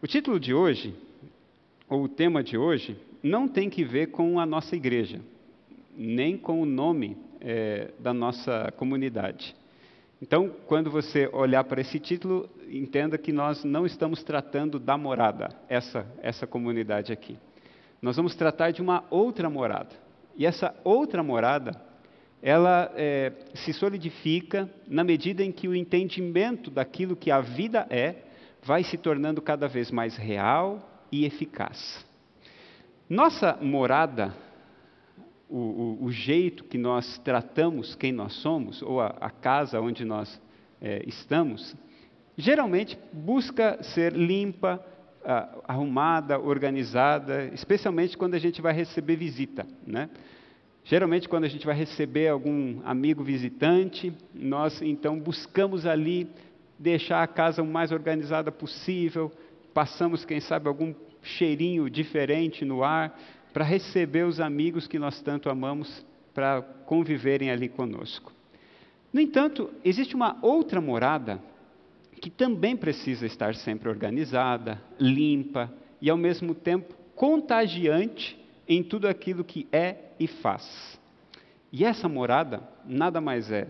O título de hoje, ou o tema de hoje, não tem que ver com a nossa igreja, nem com o nome é, da nossa comunidade. Então, quando você olhar para esse título, entenda que nós não estamos tratando da morada, essa, essa comunidade aqui. Nós vamos tratar de uma outra morada. E essa outra morada, ela é, se solidifica na medida em que o entendimento daquilo que a vida é vai se tornando cada vez mais real e eficaz. Nossa morada o, o, o, jeito que nós tratamos quem nós somos, ou a, a casa onde nós é, estamos, geralmente busca ser limpa, arrumada, organizada, especialmente quando a gente vai receber visita. Né? Geralmente, quando a gente vai receber algum amigo visitante, nós então buscamos ali deixar a casa o mais organizada possível, passamos, quem sabe, algum cheirinho diferente no ar, para receber os amigos que nós tanto amamos para conviverem ali conosco. No entanto, existe uma outra morada que também precisa estar sempre organizada, limpa e, ao mesmo tempo, contagiante em tudo aquilo que é e faz. E essa morada nada mais é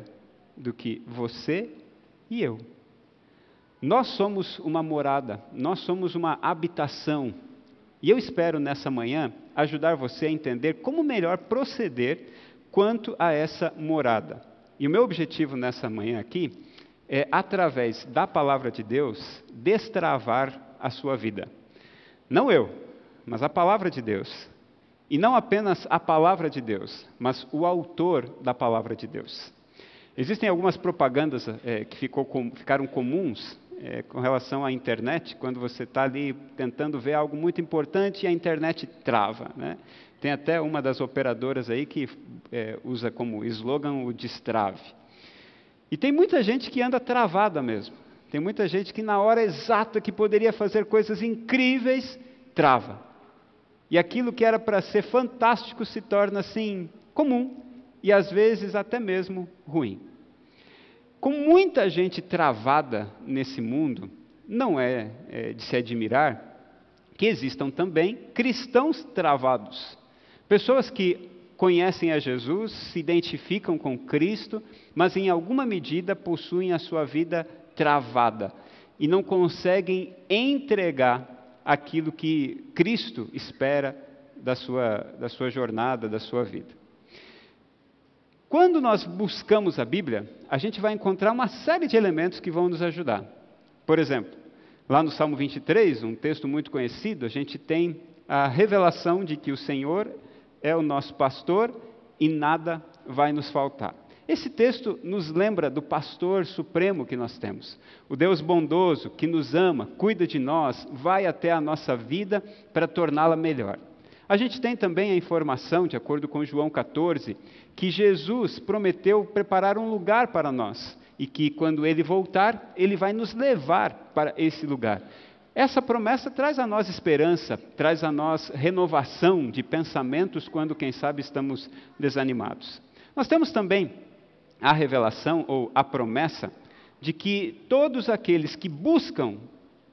do que você e eu. Nós somos uma morada, nós somos uma habitação e eu espero nessa manhã ajudar você a entender como melhor proceder quanto a essa morada. E o meu objetivo nessa manhã aqui é, através da palavra de Deus, destravar a sua vida. Não eu, mas a palavra de Deus. E não apenas a palavra de Deus, mas o autor da palavra de Deus. Existem algumas propagandas é, que ficou ficaram comuns é, com relação à internet, quando você está ali tentando ver algo muito importante e a internet trava. Né? Tem até uma das operadoras aí que é, usa como slogan o destrave. E tem muita gente que anda travada mesmo. Tem muita gente que na hora exata que poderia fazer coisas incríveis, trava. E aquilo que era para ser fantástico se torna assim comum e às vezes até mesmo ruim. Com muita gente travada nesse mundo, não é, é de se admirar que existam também cristãos travados. Pessoas que conhecem a Jesus, se identificam com Cristo, mas em alguma medida possuem a sua vida travada e não conseguem entregar aquilo que Cristo espera da sua, da sua jornada, da sua vida. Quando nós buscamos a Bíblia, a gente vai encontrar uma série de elementos que vão nos ajudar. Por exemplo, lá no Salmo 23, um texto muito conhecido, a gente tem a revelação de que o Senhor é o nosso pastor e nada vai nos faltar. Esse texto nos lembra do pastor supremo que nós temos, o Deus bondoso que nos ama, cuida de nós, vai até a nossa vida para torná-la melhor. A gente tem também a informação, de acordo com João 14, que Jesus prometeu preparar um lugar para nós e que quando ele voltar, ele vai nos levar para esse lugar. Essa promessa traz a nós esperança, traz a nós renovação de pensamentos quando, quem sabe, estamos desanimados. Nós temos também a revelação ou a promessa de que todos aqueles que buscam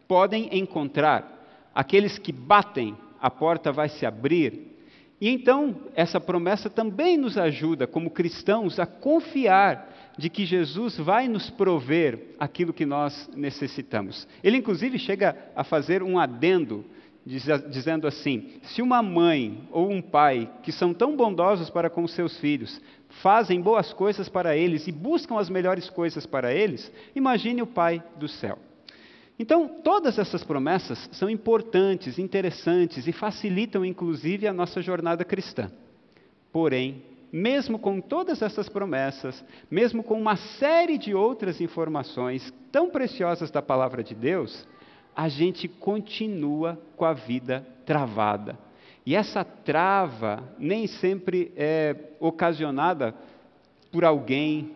podem encontrar, aqueles que batem a porta vai se abrir. E então, essa promessa também nos ajuda, como cristãos, a confiar de que Jesus vai nos prover aquilo que nós necessitamos. Ele, inclusive, chega a fazer um adendo, dizendo assim: se uma mãe ou um pai, que são tão bondosos para com seus filhos, fazem boas coisas para eles e buscam as melhores coisas para eles, imagine o Pai do céu. Então, todas essas promessas são importantes, interessantes e facilitam, inclusive, a nossa jornada cristã. Porém, mesmo com todas essas promessas, mesmo com uma série de outras informações tão preciosas da palavra de Deus, a gente continua com a vida travada. E essa trava nem sempre é ocasionada por alguém,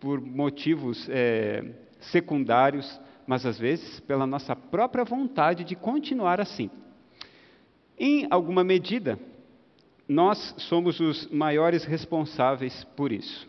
por motivos é, secundários, mas às vezes pela nossa própria vontade de continuar assim. Em alguma medida, nós somos os maiores responsáveis por isso.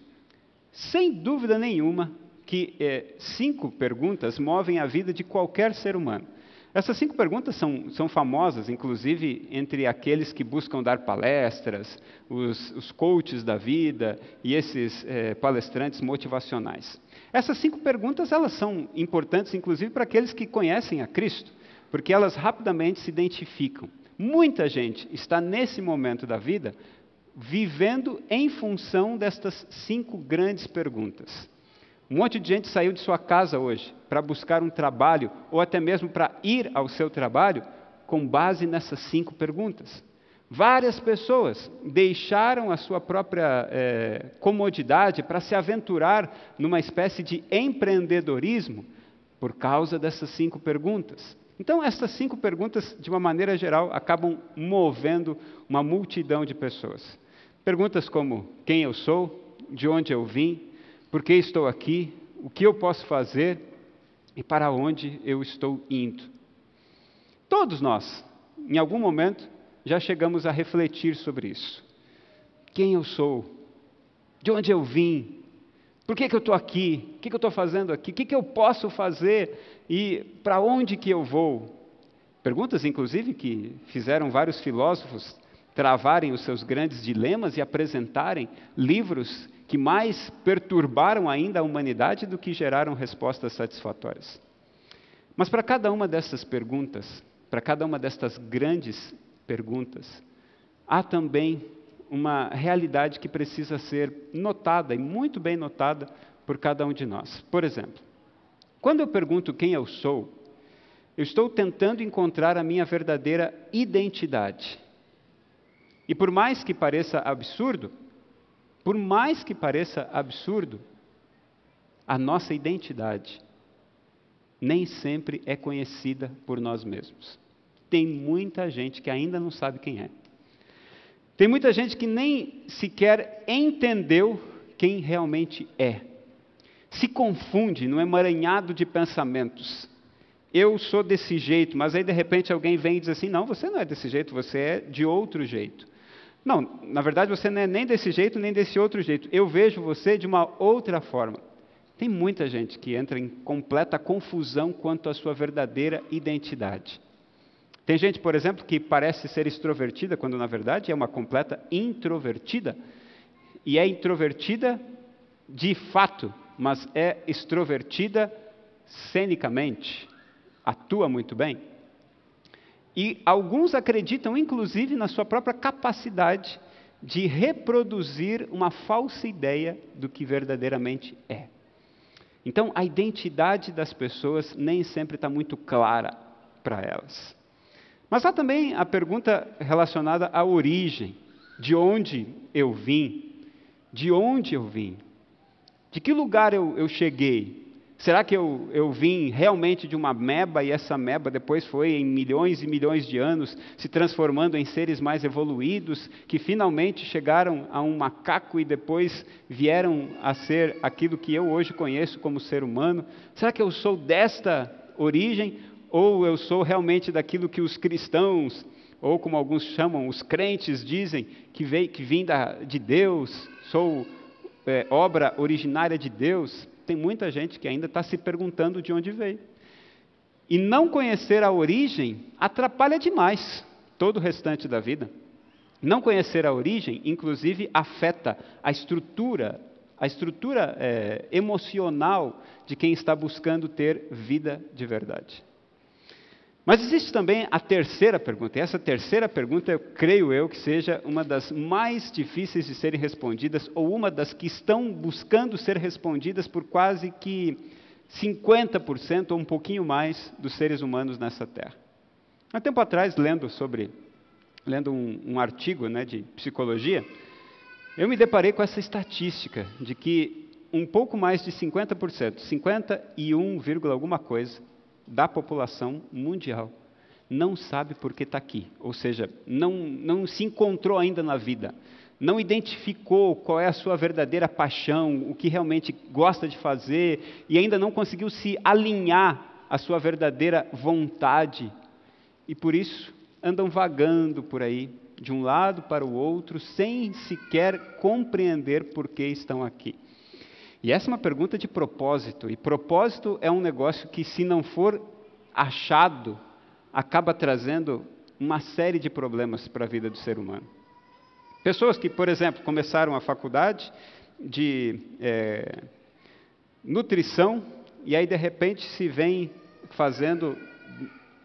Sem dúvida nenhuma que é, cinco perguntas movem a vida de qualquer ser humano. Essas cinco perguntas são, são famosas, inclusive entre aqueles que buscam dar palestras, os, os coaches da vida e esses é, palestrantes motivacionais. Essas cinco perguntas elas são importantes, inclusive para aqueles que conhecem a Cristo, porque elas rapidamente se identificam. Muita gente está nesse momento da vida vivendo em função destas cinco grandes perguntas. Um monte de gente saiu de sua casa hoje para buscar um trabalho ou até mesmo para ir ao seu trabalho com base nessas cinco perguntas. Várias pessoas deixaram a sua própria é, comodidade para se aventurar numa espécie de empreendedorismo por causa dessas cinco perguntas. Então, essas cinco perguntas, de uma maneira geral, acabam movendo uma multidão de pessoas. Perguntas como: quem eu sou? De onde eu vim? Por que estou aqui? O que eu posso fazer? E para onde eu estou indo? Todos nós, em algum momento, já chegamos a refletir sobre isso. Quem eu sou? De onde eu vim? Por que, que eu estou aqui? O que, que eu estou fazendo aqui? O que, que eu posso fazer? E para onde que eu vou? Perguntas, inclusive, que fizeram vários filósofos travarem os seus grandes dilemas e apresentarem livros que mais perturbaram ainda a humanidade do que geraram respostas satisfatórias. Mas para cada uma dessas perguntas, para cada uma destas grandes perguntas, há também uma realidade que precisa ser notada e muito bem notada por cada um de nós. Por exemplo, quando eu pergunto quem eu sou, eu estou tentando encontrar a minha verdadeira identidade. E por mais que pareça absurdo, por mais que pareça absurdo, a nossa identidade nem sempre é conhecida por nós mesmos. Tem muita gente que ainda não sabe quem é. Tem muita gente que nem sequer entendeu quem realmente é. Se confunde num emaranhado de pensamentos eu sou desse jeito, mas aí de repente alguém vem e diz assim: não, você não é desse jeito, você é de outro jeito. Não, na verdade você não é nem desse jeito, nem desse outro jeito. Eu vejo você de uma outra forma. Tem muita gente que entra em completa confusão quanto à sua verdadeira identidade. Tem gente, por exemplo, que parece ser extrovertida, quando na verdade é uma completa introvertida. E é introvertida de fato, mas é extrovertida cenicamente. Atua muito bem. E alguns acreditam, inclusive, na sua própria capacidade de reproduzir uma falsa ideia do que verdadeiramente é. Então, a identidade das pessoas nem sempre está muito clara para elas. Mas há também a pergunta relacionada à origem: de onde eu vim? De onde eu vim? De que lugar eu, eu cheguei? Será que eu, eu vim realmente de uma meba e essa meba depois foi em milhões e milhões de anos se transformando em seres mais evoluídos que finalmente chegaram a um macaco e depois vieram a ser aquilo que eu hoje conheço como ser humano? Será que eu sou desta origem ou eu sou realmente daquilo que os cristãos ou como alguns chamam, os crentes dizem que, veio, que vim da, de Deus, sou é, obra originária de Deus? Tem muita gente que ainda está se perguntando de onde veio. E não conhecer a origem atrapalha demais todo o restante da vida. Não conhecer a origem, inclusive, afeta a estrutura, a estrutura é, emocional de quem está buscando ter vida de verdade. Mas existe também a terceira pergunta, e essa terceira pergunta, eu creio eu, que seja uma das mais difíceis de serem respondidas, ou uma das que estão buscando ser respondidas por quase que 50% ou um pouquinho mais dos seres humanos nessa terra. Há tempo atrás, lendo sobre, lendo um, um artigo né, de psicologia, eu me deparei com essa estatística de que um pouco mais de 50%, 51, alguma coisa, da população mundial. Não sabe por que está aqui, ou seja, não, não se encontrou ainda na vida, não identificou qual é a sua verdadeira paixão, o que realmente gosta de fazer, e ainda não conseguiu se alinhar à sua verdadeira vontade, e por isso andam vagando por aí, de um lado para o outro, sem sequer compreender por que estão aqui. E essa é uma pergunta de propósito, e propósito é um negócio que, se não for achado, acaba trazendo uma série de problemas para a vida do ser humano. Pessoas que, por exemplo, começaram a faculdade de é, nutrição e aí de repente se vem fazendo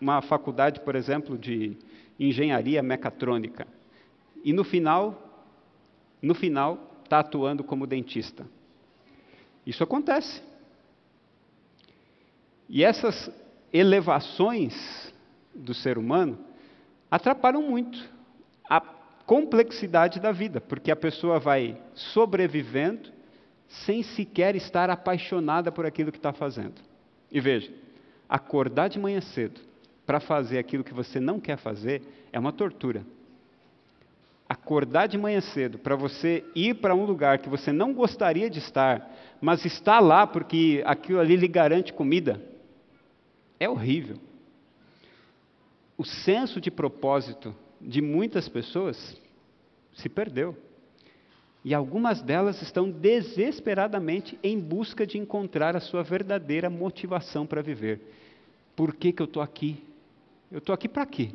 uma faculdade, por exemplo, de engenharia mecatrônica e no final, no final está atuando como dentista. Isso acontece. E essas elevações do ser humano atrapalham muito a complexidade da vida, porque a pessoa vai sobrevivendo sem sequer estar apaixonada por aquilo que está fazendo. E veja, acordar de manhã cedo para fazer aquilo que você não quer fazer é uma tortura. Acordar de manhã cedo para você ir para um lugar que você não gostaria de estar, mas está lá porque aquilo ali lhe garante comida, é horrível. O senso de propósito de muitas pessoas se perdeu. E algumas delas estão desesperadamente em busca de encontrar a sua verdadeira motivação para viver. Por que, que eu estou aqui? Eu estou aqui para quê?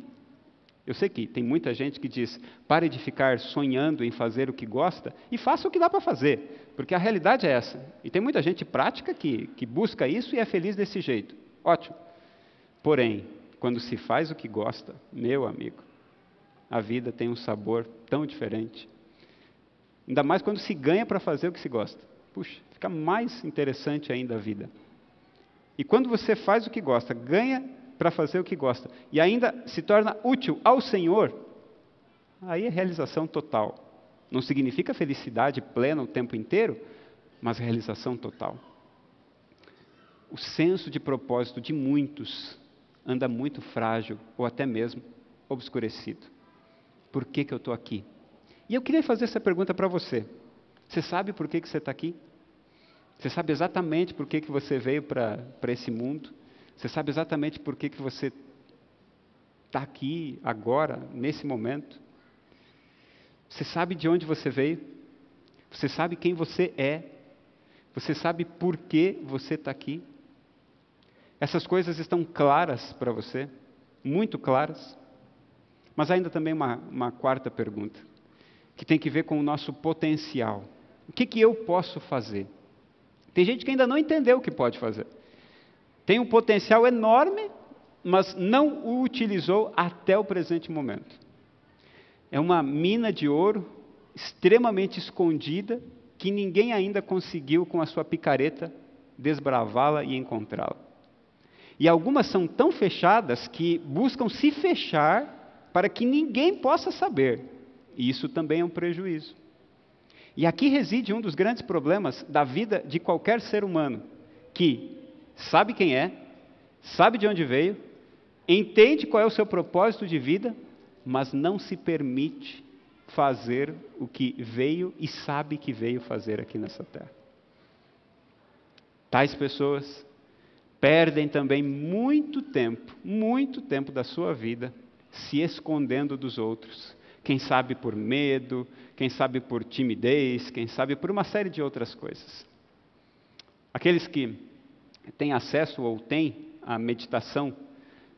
Eu sei que tem muita gente que diz: pare de ficar sonhando em fazer o que gosta e faça o que dá para fazer, porque a realidade é essa. E tem muita gente prática que, que busca isso e é feliz desse jeito. Ótimo. Porém, quando se faz o que gosta, meu amigo, a vida tem um sabor tão diferente. Ainda mais quando se ganha para fazer o que se gosta. Puxa, fica mais interessante ainda a vida. E quando você faz o que gosta, ganha para fazer o que gosta, e ainda se torna útil ao Senhor, aí é realização total. Não significa felicidade plena o tempo inteiro, mas realização total. O senso de propósito de muitos anda muito frágil ou até mesmo obscurecido. Por que, que eu estou aqui? E eu queria fazer essa pergunta para você. Você sabe por que, que você está aqui? Você sabe exatamente por que, que você veio para esse mundo? Você sabe exatamente por que, que você está aqui, agora, nesse momento? Você sabe de onde você veio? Você sabe quem você é? Você sabe por que você está aqui? Essas coisas estão claras para você? Muito claras? Mas ainda também uma, uma quarta pergunta, que tem que ver com o nosso potencial. O que, que eu posso fazer? Tem gente que ainda não entendeu o que pode fazer. Tem um potencial enorme, mas não o utilizou até o presente momento. É uma mina de ouro extremamente escondida que ninguém ainda conseguiu, com a sua picareta, desbravá-la e encontrá-la. E algumas são tão fechadas que buscam se fechar para que ninguém possa saber. E isso também é um prejuízo. E aqui reside um dos grandes problemas da vida de qualquer ser humano, que sabe quem é, sabe de onde veio, entende qual é o seu propósito de vida, mas não se permite fazer o que veio e sabe que veio fazer aqui nessa terra. Tais pessoas perdem também muito tempo, muito tempo da sua vida se escondendo dos outros. Quem sabe por medo, quem sabe por timidez, quem sabe por uma série de outras coisas. Aqueles que têm acesso ou têm a meditação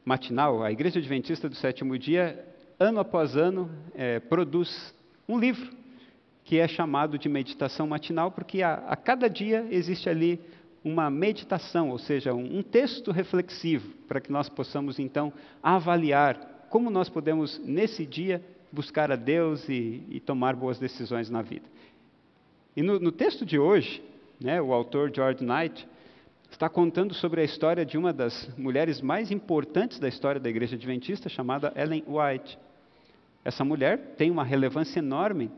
matinal, a Igreja Adventista do Sétimo Dia, ano após ano, é, produz um livro que é chamado de meditação matinal, porque a, a cada dia existe ali uma meditação, ou seja, um, um texto reflexivo, para que nós possamos então avaliar como nós podemos, nesse dia, buscar a Deus e, e tomar boas decisões na vida. E no, no texto de hoje, né, o autor George Knight está contando sobre a história de uma das mulheres mais importantes da história da Igreja Adventista, chamada Ellen White. Essa mulher tem uma relevância enorme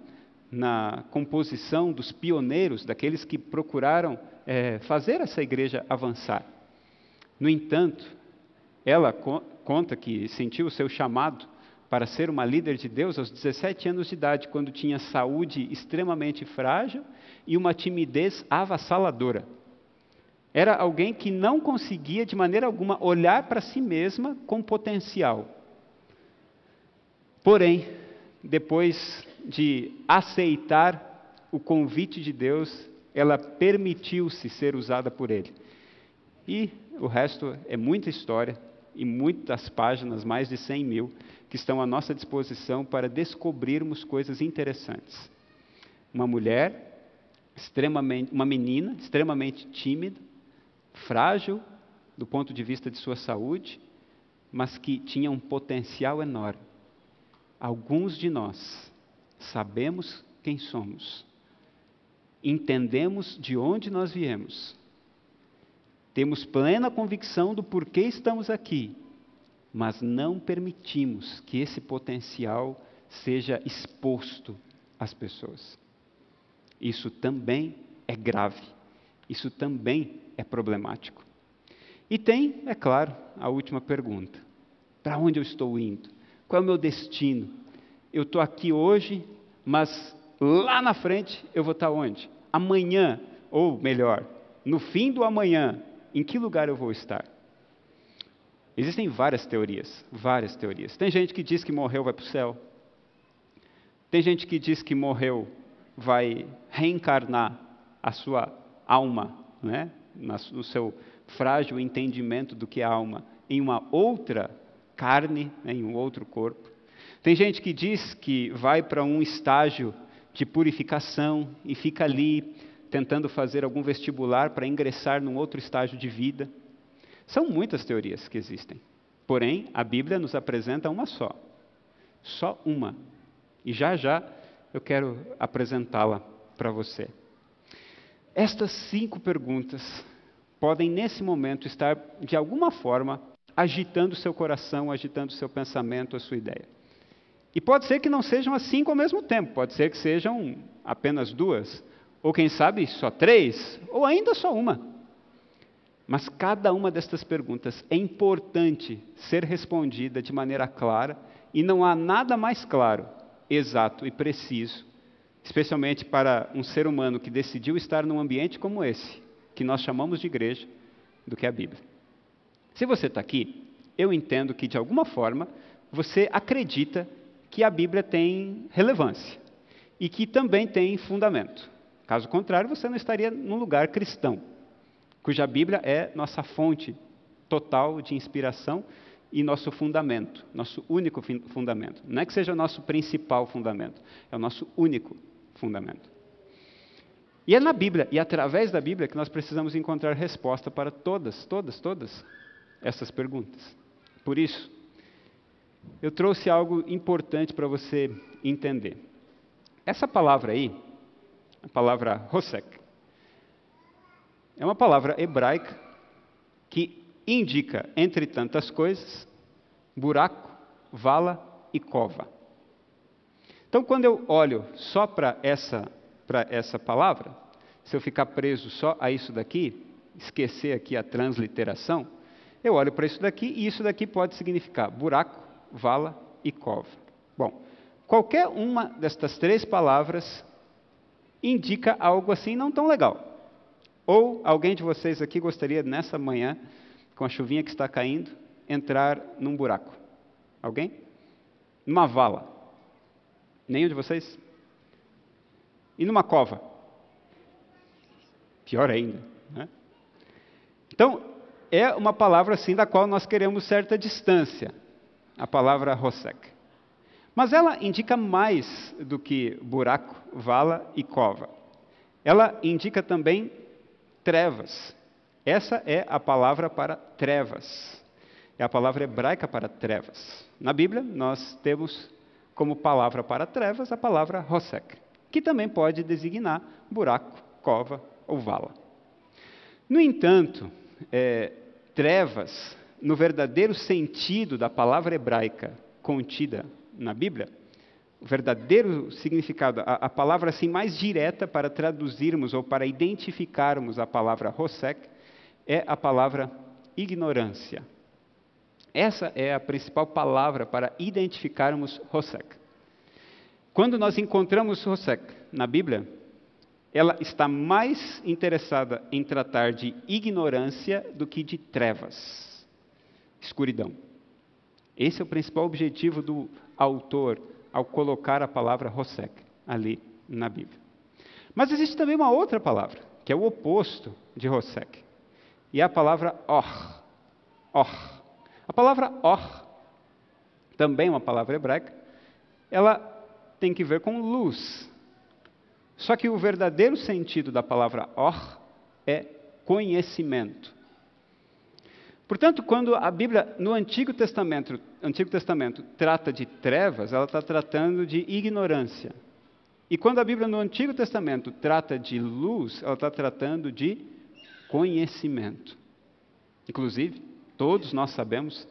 na composição dos pioneiros, daqueles que procuraram é, fazer essa igreja avançar. No entanto, ela co conta que sentiu o seu chamado para ser uma líder de Deus aos 17 anos de idade, quando tinha saúde extremamente frágil e uma timidez avassaladora. Era alguém que não conseguia, de maneira alguma, olhar para si mesma com potencial. Porém, depois de aceitar o convite de Deus, ela permitiu-se ser usada por Ele. E o resto é muita história e muitas páginas, mais de 100 mil, que estão à nossa disposição para descobrirmos coisas interessantes. Uma mulher, extremamente, uma menina extremamente tímida, frágil do ponto de vista de sua saúde, mas que tinha um potencial enorme. Alguns de nós sabemos quem somos, entendemos de onde nós viemos, temos plena convicção do porquê estamos aqui, mas não permitimos que esse potencial seja exposto às pessoas. Isso também é grave, isso também é problemático. E tem, é claro, a última pergunta: para onde eu estou indo? Qual é o meu destino? Eu estou aqui hoje, mas lá na frente eu vou estar onde? Amanhã, ou melhor, no fim do amanhã, em que lugar eu vou estar? Existem várias teorias, várias teorias. Tem gente que diz que morreu vai para o céu. Tem gente que diz que morreu vai reencarnar a sua alma, né? no seu frágil entendimento do que é alma, em uma outra carne, né? em um outro corpo. Tem gente que diz que vai para um estágio de purificação e fica ali tentando fazer algum vestibular para ingressar num outro estágio de vida. São muitas teorias que existem. Porém, a Bíblia nos apresenta uma só. Só uma. E já já eu quero apresentá-la para você. Estas cinco perguntas podem, nesse momento, estar, de alguma forma, agitando seu coração, agitando seu pensamento, a sua ideia. E pode ser que não sejam as cinco ao mesmo tempo, pode ser que sejam apenas duas, ou quem sabe só três, ou ainda só uma. Mas cada uma destas perguntas é importante ser respondida de maneira clara, e não há nada mais claro, exato e preciso, especialmente para um ser humano que decidiu estar num ambiente como esse, que nós chamamos de igreja, do que a Bíblia. Se você está aqui, eu entendo que de alguma forma você acredita que a Bíblia tem relevância e que também tem fundamento. Caso contrário, você não estaria num lugar cristão, cuja Bíblia é nossa fonte total de inspiração e nosso fundamento, nosso único fundamento. Não é que seja o nosso principal fundamento, é o nosso único fundamento. E é na Bíblia, e através da Bíblia, que nós precisamos encontrar resposta para todas, todas, todas essas perguntas. Por isso, eu trouxe algo importante para você entender. Essa palavra aí, a palavra Hosek. É uma palavra hebraica que indica, entre tantas coisas, buraco, vala e cova. Então, quando eu olho só para essa, essa palavra, se eu ficar preso só a isso daqui, esquecer aqui a transliteração, eu olho para isso daqui e isso daqui pode significar buraco, vala e cova. Bom, qualquer uma destas três palavras indica algo assim não tão legal. Ou alguém de vocês aqui gostaria, nessa manhã, com a chuvinha que está caindo, entrar num buraco? Alguém? Numa vala? Nenhum de vocês? E numa cova? Pior ainda. Né? Então, é uma palavra assim da qual nós queremos certa distância, a palavra Rosek. Mas ela indica mais do que buraco, vala e cova. Ela indica também trevas. Essa é a palavra para trevas. É a palavra hebraica para trevas. Na Bíblia, nós temos como palavra para trevas a palavra Hosek, que também pode designar buraco, cova ou vala. No entanto, é, trevas, no verdadeiro sentido da palavra hebraica contida na Bíblia, o verdadeiro significado, a, a, palavra assim mais direta para traduzirmos ou para identificarmos a palavra Hosek é a palavra ignorância. Essa é a principal palavra para identificarmos Hosek. Quando nós encontramos Hosek na Bíblia, ela está mais interessada em tratar de ignorância do que de trevas, escuridão. Esse é o principal objetivo do autor ao colocar a palavra Hosek ali na Bíblia. Mas existe também uma outra palavra, que é o oposto de Hosek, e é a palavra Or. Or. A palavra or, também uma palavra hebraica, ela tem que ver com luz. Só que o verdadeiro sentido da palavra or é conhecimento. Portanto, quando a Bíblia no Antigo Testamento, Antigo Testamento trata de trevas, ela está tratando de ignorância. E quando a Bíblia no Antigo Testamento trata de luz, ela está tratando de conhecimento. Inclusive, todos nós sabemos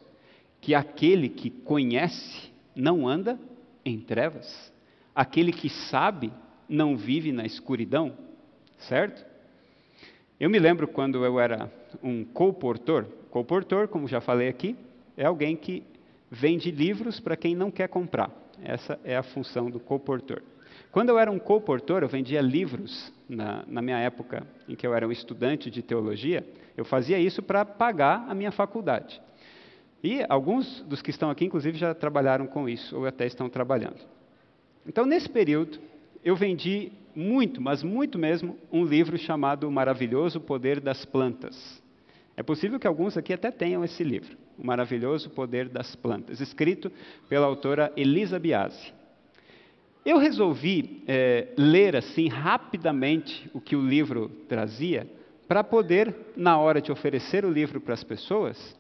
que aquele que conhece não anda em trevas, aquele que sabe não vive na escuridão, certo? Eu me lembro quando eu era um colportor. Colportor, como já falei aqui, é alguém que vende livros para quem não quer comprar. Essa é a função do colportor. Quando eu era um colportor, eu vendia livros na, na, minha época em que eu era um estudante de teologia. Eu fazia isso para pagar a minha faculdade. E alguns dos que estão aqui, inclusive, já trabalharam com isso, ou até estão trabalhando. Então, nesse período, eu vendi muito, mas muito mesmo, um livro chamado O Maravilhoso Poder das Plantas. É possível que alguns aqui até tenham esse livro, O Maravilhoso Poder das Plantas, escrito pela autora Elisa Biasi. Eu resolvi é, ler assim rapidamente o que o livro trazia, para poder, na hora de oferecer o livro para as pessoas,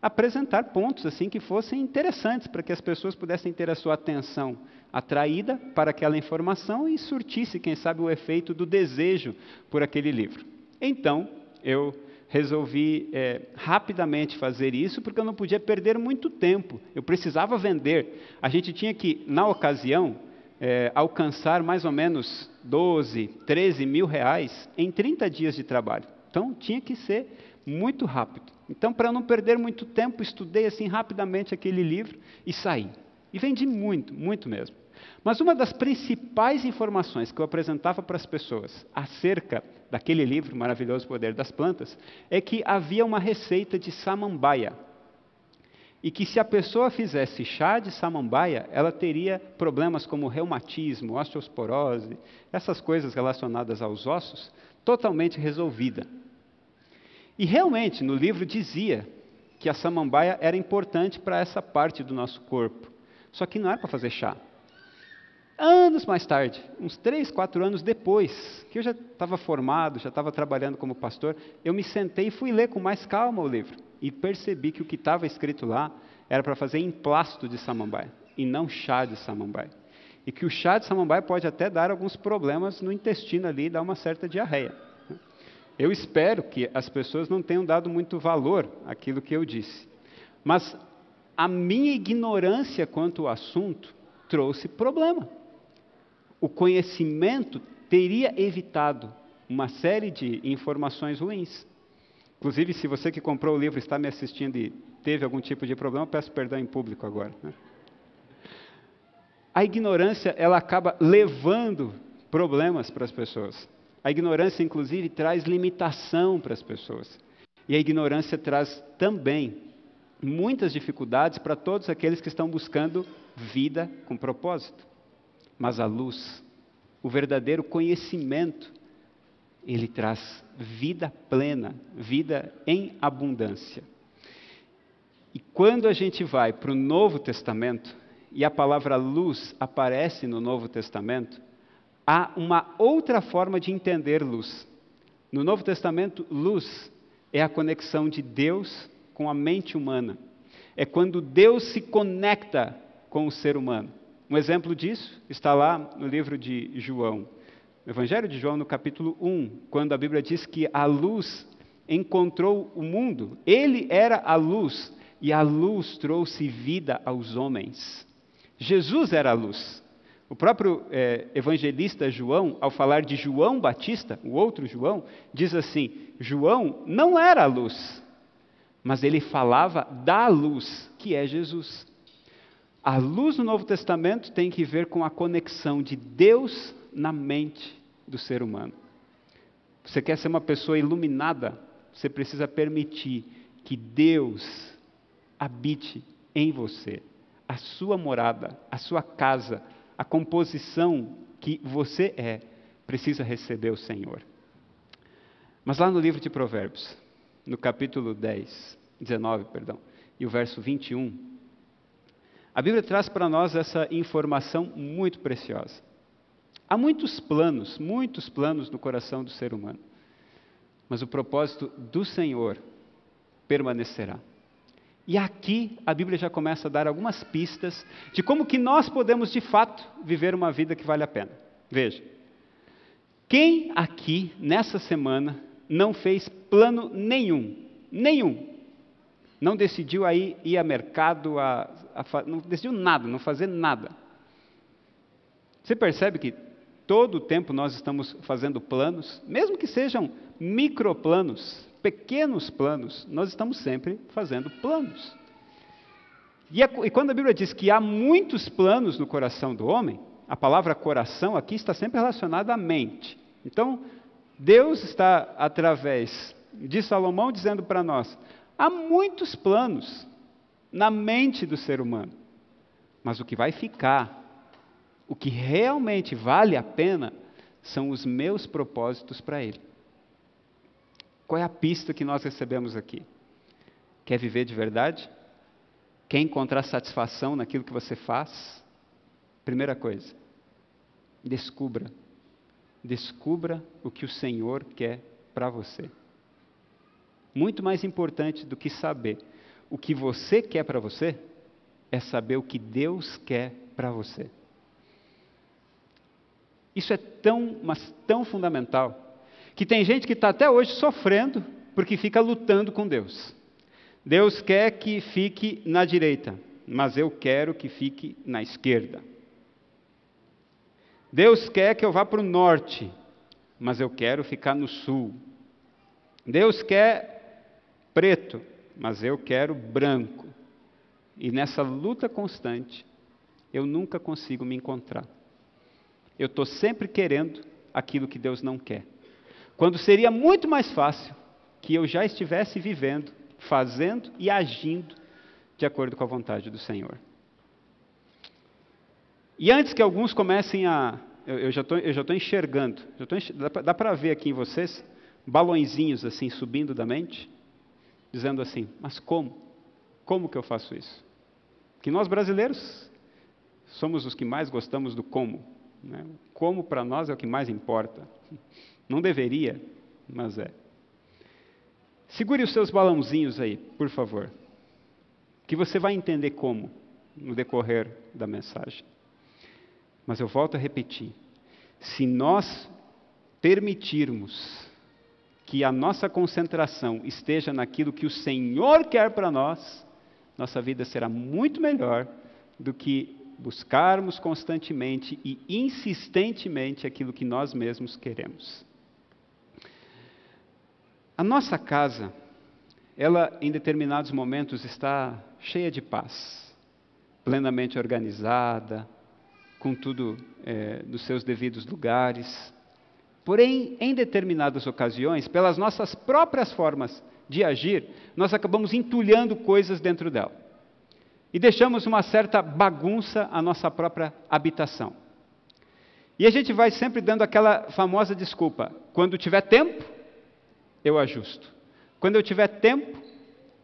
apresentar pontos assim que fossem interessantes para que as pessoas pudessem ter a sua atenção atraída para aquela informação e surtisse, quem sabe, o efeito do desejo por aquele livro. Então, eu resolvi é, rapidamente fazer isso porque eu não podia perder muito tempo. Eu precisava vender. A gente tinha que, na ocasião, é, alcançar mais ou menos 12, 13 mil reais em 30 dias de trabalho. Então, tinha que ser muito rápido. Então, para não perder muito tempo, estudei assim rapidamente aquele livro e saí. E vendi muito, muito mesmo. Mas uma das principais informações que eu apresentava para as pessoas acerca daquele livro, Maravilhoso Poder das Plantas, é que havia uma receita de samambaia. E que se a pessoa fizesse chá de samambaia, ela teria problemas como reumatismo, osteosporose, essas coisas relacionadas aos ossos, totalmente resolvida. E realmente, no livro dizia que a samambaia era importante para essa parte do nosso corpo. Só que não era para fazer chá. Anos mais tarde, uns três, quatro anos depois, que eu já estava formado, já estava trabalhando como pastor, eu me sentei e fui ler com mais calma o livro. E percebi que o que estava escrito lá era para fazer emplasto de samambaia, e não chá de samambaia. E que o chá de samambaia pode até dar alguns problemas no intestino ali, dar uma certa diarreia. Eu espero que as pessoas não tenham dado muito valor àquilo que eu disse. Mas a minha ignorância quanto ao assunto trouxe problema. O conhecimento teria evitado uma série de informações ruins. Inclusive, se você que comprou o livro está me assistindo e teve algum tipo de problema, peço perdão em público agora. Né? A ignorância ela acaba levando problemas para as pessoas. A ignorância, inclusive, traz limitação para as pessoas. E a ignorância traz também muitas dificuldades para todos aqueles que estão buscando vida com propósito. Mas a luz, o verdadeiro conhecimento, ele traz vida plena, vida em abundância. E quando a gente vai para o Novo Testamento, e a palavra luz aparece no Novo Testamento, há uma outra forma de entender luz. No Novo Testamento, luz é a conexão de Deus com a mente humana. É quando Deus se conecta com o ser humano. Um exemplo disso está lá no livro de João. No Evangelho de João, no capítulo 1, quando a Bíblia diz que a luz encontrou o mundo. Ele era a luz e a luz trouxe vida aos homens. Jesus era a luz. O próprio é, evangelista João, ao falar de João Batista, o outro João, diz assim: João não era a luz, mas ele falava da luz, que é Jesus. A luz no Novo Testamento tem que ver com a conexão de Deus na mente do ser humano. Você quer ser uma pessoa iluminada, você precisa permitir que Deus habite em você, a sua morada, a sua casa, a composição que você é, precisa receber o Senhor. Mas lá no livro de Provérbios, no capítulo 10, 19, perdão, e o verso 21, a Bíblia traz para nós essa informação muito preciosa. Há muitos planos, muitos planos no coração do ser humano, mas o propósito do Senhor permanecerá. E aqui a Bíblia já começa a dar algumas pistas de como que nós podemos de fato viver uma vida que vale a pena. Veja, quem aqui nessa semana não fez plano nenhum, nenhum, não decidiu aí ir a mercado, a, a, não decidiu nada, não fazer nada. Você percebe que todo o tempo nós estamos fazendo planos, mesmo que sejam microplanos, pequenos planos, nós estamos sempre fazendo planos. E, a, e quando a Bíblia diz que há muitos planos no coração do homem, a palavra coração aqui está sempre relacionada à mente. Então, Deus está, através de Salomão, dizendo para nós: há muitos planos na mente do ser humano, mas o que vai ficar, o que realmente vale a pena, são os meus propósitos para ele. Qual é a pista que nós recebemos aqui? Quer viver de verdade? Quer encontrar satisfação naquilo que você faz? Primeira coisa, descubra. Descubra o que o Senhor quer para você. Muito mais importante do que saber o que você quer para você, é saber o que Deus quer para você. Isso é tão, mas tão fundamental que tem gente que está até hoje sofrendo porque fica lutando com Deus. Deus quer que fique na direita, mas eu quero que fique na esquerda. Deus quer que eu vá para o norte, mas eu quero ficar no sul. Deus quer preto, mas eu quero branco. E nessa luta constante, eu nunca consigo me encontrar. Eu estou sempre querendo aquilo que Deus não quer. Quando seria muito mais fácil que eu já estivesse vivendo, fazendo e agindo de acordo com a vontade do Senhor. E antes que alguns comecem a. Eu, eu já estou enxergando, já tô dá, dá para ver aqui em vocês balõezinhos assim subindo da mente, dizendo assim: mas como? Como que eu faço isso? Que nós brasileiros somos os que mais gostamos do como. Né? Como para nós é o que mais importa. Não deveria, mas é. Segure os seus balãozinhos aí, por favor. Que você vai entender como no decorrer da mensagem. Mas eu volto a repetir: se nós permitirmos que a nossa concentração esteja naquilo que o Senhor quer para nós, nossa vida será muito melhor do que buscarmos constantemente e insistentemente aquilo que nós mesmos queremos. A nossa casa, ela em determinados momentos está cheia de paz, plenamente organizada, com tudo é, nos seus devidos lugares. Porém, em determinadas ocasiões, pelas nossas próprias formas de agir, nós acabamos entulhando coisas dentro dela. E deixamos uma certa bagunça à nossa própria habitação. E a gente vai sempre dando aquela famosa desculpa: quando tiver tempo, eu ajusto. Quando eu tiver tempo,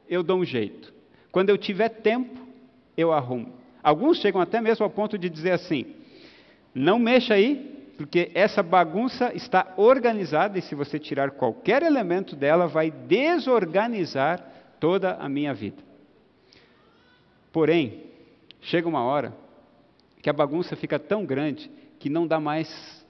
eu dou um jeito. Quando eu tiver tempo, eu arrumo. Alguns chegam até mesmo ao ponto de dizer assim: não mexa aí, porque essa bagunça está organizada e se você tirar qualquer elemento dela, vai desorganizar toda a minha vida. Porém, chega uma hora que a bagunça fica tão grande que não dá mais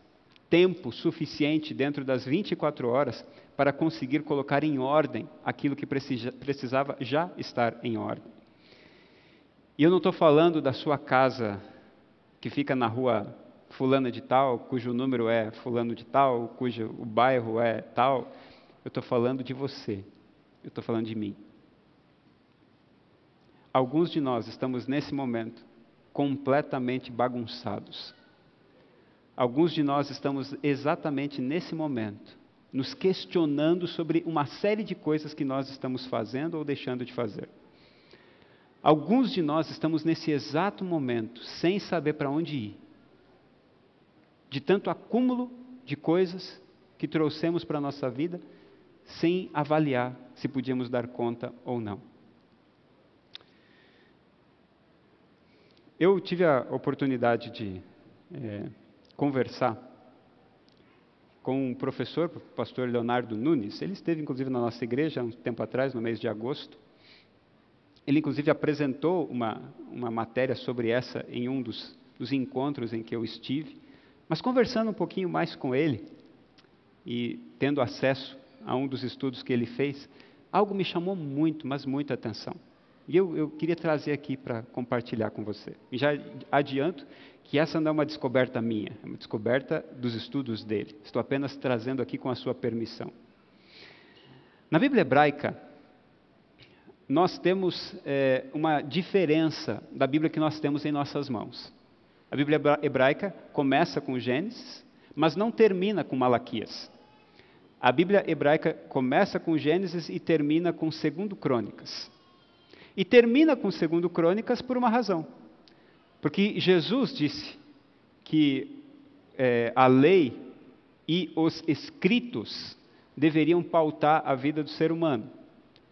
tempo suficiente dentro das 24 horas para conseguir colocar em ordem aquilo que precisava já estar em ordem. E eu não estou falando da sua casa que fica na rua fulana de tal, cujo número é fulano de tal, cujo o bairro é tal. Eu estou falando de você. Eu estou falando de mim. Alguns de nós estamos nesse momento completamente bagunçados. Alguns de nós estamos exatamente nesse momento nos questionando sobre uma série de coisas que nós estamos fazendo ou deixando de fazer. Alguns de nós estamos nesse exato momento sem saber para onde ir, de tanto acúmulo de coisas que trouxemos para a nossa vida, sem avaliar se podíamos dar conta ou não. Eu tive a oportunidade de é, conversar com um professor, o pastor Leonardo Nunes. Ele esteve, inclusive, na nossa igreja há um tempo atrás, no mês de agosto. Ele, inclusive, apresentou uma, uma matéria sobre essa em um dos, dos encontros em que eu estive. Mas, conversando um pouquinho mais com ele e tendo acesso a um dos estudos que ele fez, algo me chamou muito, mas muita atenção. E eu, eu queria trazer aqui para compartilhar com você. Já adianto que essa não é uma descoberta minha, é uma descoberta dos estudos dele. Estou apenas trazendo aqui com a sua permissão. Na Bíblia hebraica, nós temos é, uma diferença da Bíblia que nós temos em nossas mãos. A Bíblia hebraica começa com Gênesis, mas não termina com Malaquias. A Bíblia hebraica começa com Gênesis e termina com Segundo Crônicas. E termina com Segundo Crônicas por uma razão. Porque Jesus disse que é, a lei e os escritos deveriam pautar a vida do ser humano.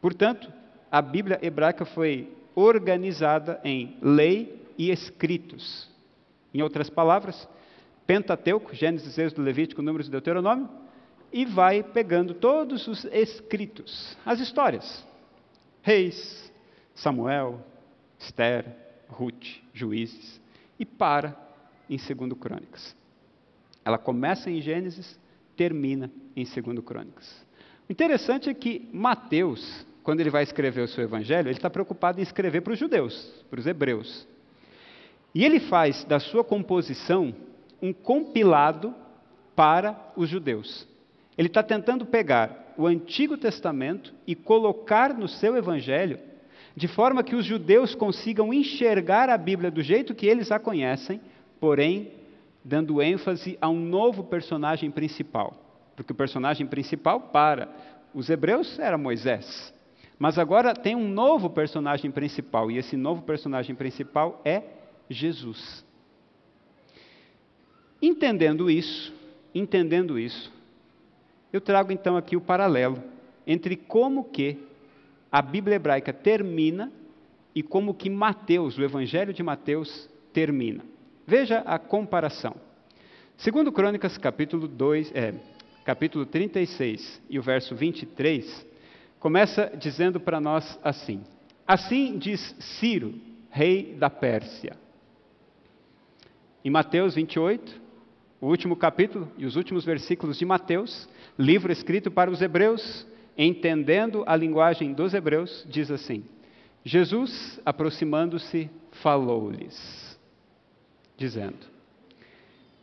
Portanto, a Bíblia hebraica foi organizada em lei e escritos. Em outras palavras, Pentateuco, Gênesis, Êxodo, Levítico, Números e Deuteronômio, e vai pegando todos os escritos, as histórias. Reis, Samuel, Esther, Ruth, Juízes, e para em 2 Crônicas. Ela começa em Gênesis, termina em 2 Crônicas. O interessante é que Mateus, quando ele vai escrever o seu evangelho, ele está preocupado em escrever para os judeus, para os hebreus. E ele faz da sua composição um compilado para os judeus. Ele está tentando pegar o Antigo Testamento e colocar no seu evangelho, de forma que os judeus consigam enxergar a Bíblia do jeito que eles a conhecem, porém dando ênfase a um novo personagem principal. Porque o personagem principal para os hebreus era Moisés. Mas agora tem um novo personagem principal, e esse novo personagem principal é Jesus. Entendendo isso, entendendo isso, eu trago então aqui o paralelo entre como que a Bíblia hebraica termina e como que Mateus, o Evangelho de Mateus, termina. Veja a comparação. Segundo Crônicas, capítulo 2, é, capítulo 36 e o verso 23, começa dizendo para nós assim: Assim diz Ciro, rei da Pérsia. Em Mateus 28, o último capítulo e os últimos versículos de Mateus, livro escrito para os hebreus, entendendo a linguagem dos hebreus, diz assim: Jesus, aproximando-se, falou-lhes, dizendo.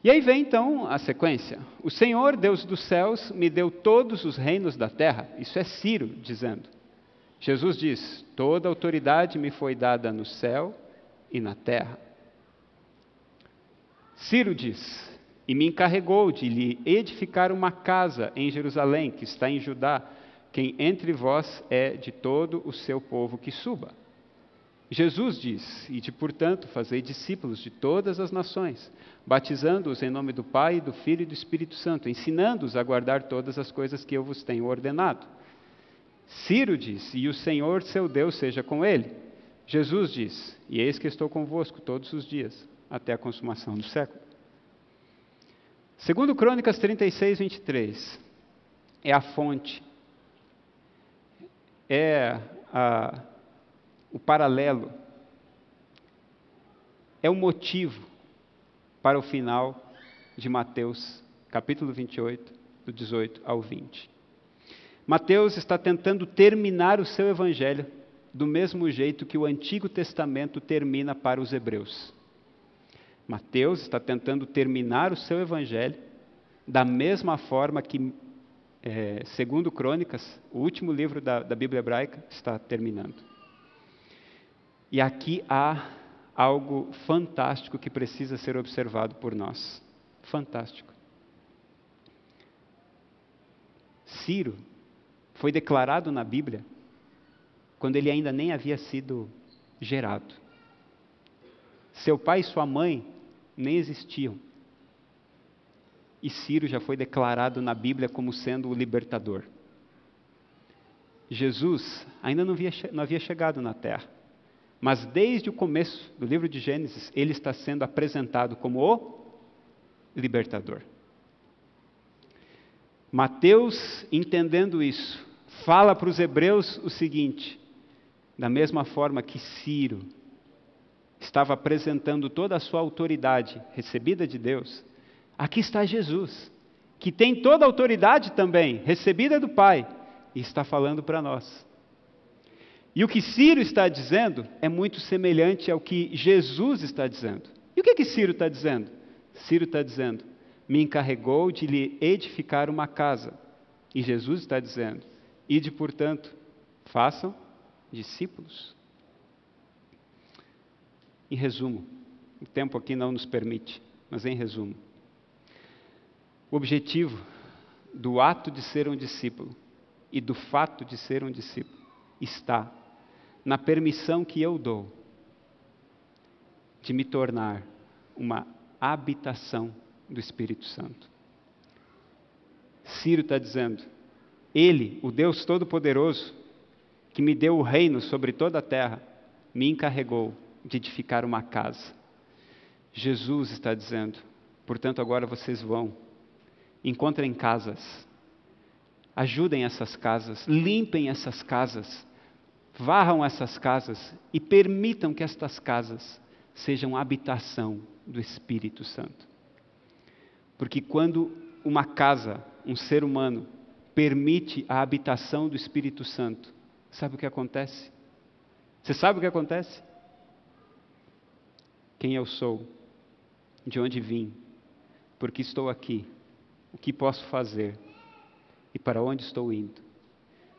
E aí vem então a sequência: O Senhor, Deus dos céus, me deu todos os reinos da terra. Isso é Ciro dizendo. Jesus diz: Toda autoridade me foi dada no céu e na terra. Ciro diz: e me encarregou de lhe edificar uma casa em Jerusalém, que está em Judá, quem entre vós é de todo o seu povo que suba. Jesus diz: E de portanto fazei discípulos de todas as nações, batizando-os em nome do Pai, do Filho e do Espírito Santo, ensinando-os a guardar todas as coisas que eu vos tenho ordenado. Ciro diz: E o Senhor seu Deus seja com ele. Jesus diz: E eis que estou convosco todos os dias, até a consumação do século. Segundo Crônicas 36, 23, é a fonte, é a, o paralelo, é o motivo para o final de Mateus, capítulo 28, do 18 ao 20. Mateus está tentando terminar o seu evangelho do mesmo jeito que o Antigo Testamento termina para os hebreus. Mateus está tentando terminar o seu evangelho da mesma forma que, é, segundo Crônicas, o último livro da, da Bíblia hebraica está terminando. E aqui há algo fantástico que precisa ser observado por nós. Fantástico. Ciro foi declarado na Bíblia quando ele ainda nem havia sido gerado. Seu pai e sua mãe nem existiam. E Ciro já foi declarado na Bíblia como sendo o libertador. Jesus ainda não havia, não havia chegado na terra, Mas desde o começo do livro de Gênesis, ele está sendo apresentado como o libertador. Mateus, entendendo isso, fala para os hebreus o seguinte: da mesma forma que Ciro estava apresentando toda a sua autoridade recebida de Deus, aqui está Jesus, que tem toda a autoridade também recebida do Pai e está falando para nós. E o que Ciro está dizendo é muito semelhante ao que Jesus está dizendo. E o que, que Ciro está dizendo? Ciro está dizendo: me encarregou de lhe edificar uma casa. E Jesus está dizendo: ide, portanto, façam discípulos. Em resumo, o tempo aqui não nos permite, mas em resumo, o objetivo do ato de ser um discípulo e do fato de ser um discípulo está na permissão que eu dou de me tornar uma habitação do Espírito Santo. Ciro está dizendo: Ele, o Deus Todo-Poderoso, que me deu o reino sobre toda a terra, me encarregou de edificar uma casa. Jesus está dizendo: portanto, agora vocês vão, encontrem casas, ajudem essas casas, limpem essas casas, varram essas casas e permitam que estas casas sejam habitação do Espírito Santo. Porque quando uma casa, um ser humano, permite a habitação do Espírito Santo, sabe o que acontece? Você sabe o que acontece? Quem eu sou, de onde vim, porque estou aqui, o que posso fazer e para onde estou indo,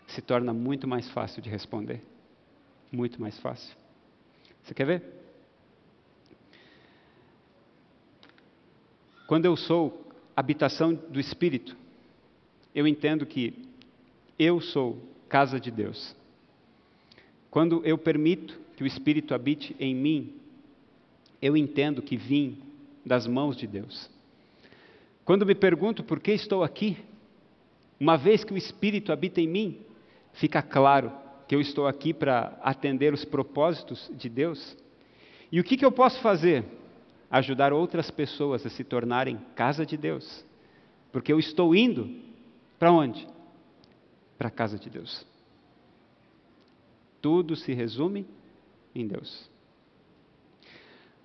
se torna muito mais fácil de responder. Muito mais fácil. Você quer ver? Quando eu sou habitação do Espírito, eu entendo que eu sou casa de Deus. Quando eu permito que o Espírito habite em mim, eu entendo que vim das mãos de Deus. Quando me pergunto por que estou aqui, uma vez que o Espírito habita em mim, fica claro que eu estou aqui para atender os propósitos de Deus. E o que, que eu posso fazer? Ajudar outras pessoas a se tornarem casa de Deus. Porque eu estou indo para onde? Para a casa de Deus. Tudo se resume em Deus.